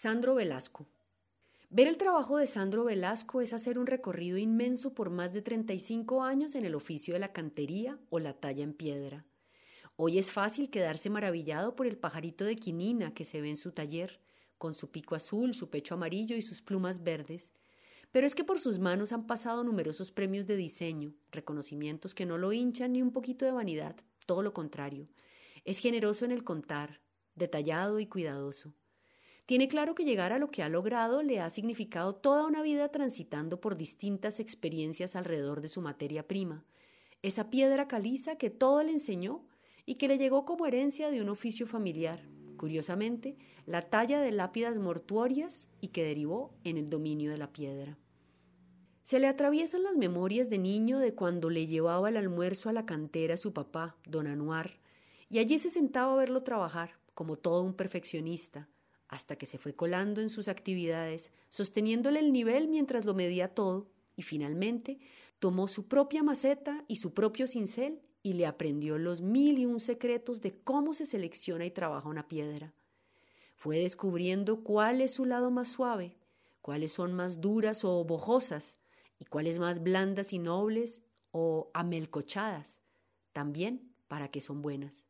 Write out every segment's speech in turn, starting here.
Sandro Velasco. Ver el trabajo de Sandro Velasco es hacer un recorrido inmenso por más de 35 años en el oficio de la cantería o la talla en piedra. Hoy es fácil quedarse maravillado por el pajarito de quinina que se ve en su taller, con su pico azul, su pecho amarillo y sus plumas verdes. Pero es que por sus manos han pasado numerosos premios de diseño, reconocimientos que no lo hinchan ni un poquito de vanidad, todo lo contrario. Es generoso en el contar, detallado y cuidadoso. Tiene claro que llegar a lo que ha logrado le ha significado toda una vida transitando por distintas experiencias alrededor de su materia prima, esa piedra caliza que todo le enseñó y que le llegó como herencia de un oficio familiar, curiosamente, la talla de lápidas mortuorias y que derivó en el dominio de la piedra. Se le atraviesan las memorias de niño de cuando le llevaba el almuerzo a la cantera a su papá, don Anuar, y allí se sentaba a verlo trabajar, como todo un perfeccionista, hasta que se fue colando en sus actividades, sosteniéndole el nivel mientras lo medía todo, y finalmente tomó su propia maceta y su propio cincel y le aprendió los mil y un secretos de cómo se selecciona y trabaja una piedra. Fue descubriendo cuál es su lado más suave, cuáles son más duras o bojosas, y cuáles más blandas y nobles o amelcochadas, también para qué son buenas.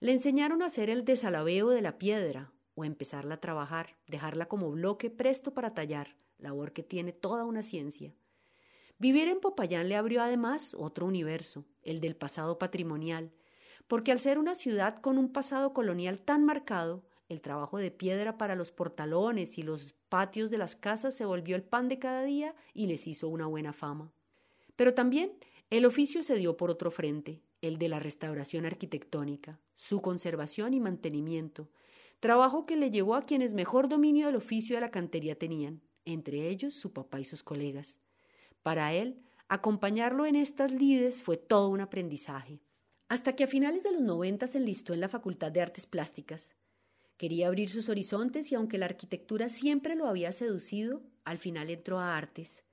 Le enseñaron a hacer el desalabeo de la piedra, o empezarla a trabajar, dejarla como bloque presto para tallar, labor que tiene toda una ciencia. Vivir en Popayán le abrió además otro universo, el del pasado patrimonial, porque al ser una ciudad con un pasado colonial tan marcado, el trabajo de piedra para los portalones y los patios de las casas se volvió el pan de cada día y les hizo una buena fama. Pero también el oficio se dio por otro frente, el de la restauración arquitectónica, su conservación y mantenimiento, trabajo que le llevó a quienes mejor dominio del oficio de la cantería tenían, entre ellos su papá y sus colegas. Para él, acompañarlo en estas lides fue todo un aprendizaje. Hasta que a finales de los 90 se enlistó en la Facultad de Artes Plásticas. Quería abrir sus horizontes y aunque la arquitectura siempre lo había seducido, al final entró a artes.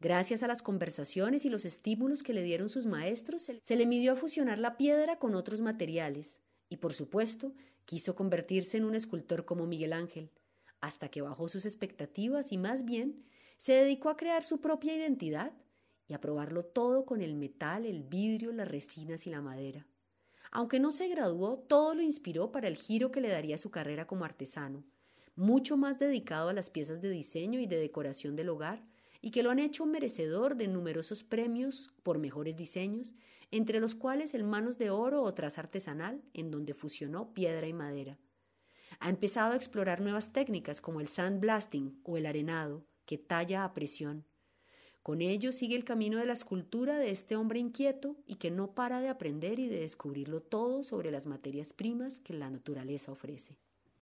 Gracias a las conversaciones y los estímulos que le dieron sus maestros, se le midió a fusionar la piedra con otros materiales y, por supuesto, Quiso convertirse en un escultor como Miguel Ángel, hasta que bajó sus expectativas y más bien se dedicó a crear su propia identidad y a probarlo todo con el metal, el vidrio, las resinas y la madera. Aunque no se graduó, todo lo inspiró para el giro que le daría su carrera como artesano, mucho más dedicado a las piezas de diseño y de decoración del hogar, y que lo han hecho merecedor de numerosos premios por mejores diseños entre los cuales el manos de oro o traza artesanal, en donde fusionó piedra y madera. Ha empezado a explorar nuevas técnicas como el sandblasting o el arenado, que talla a presión. Con ello sigue el camino de la escultura de este hombre inquieto y que no para de aprender y de descubrirlo todo sobre las materias primas que la naturaleza ofrece.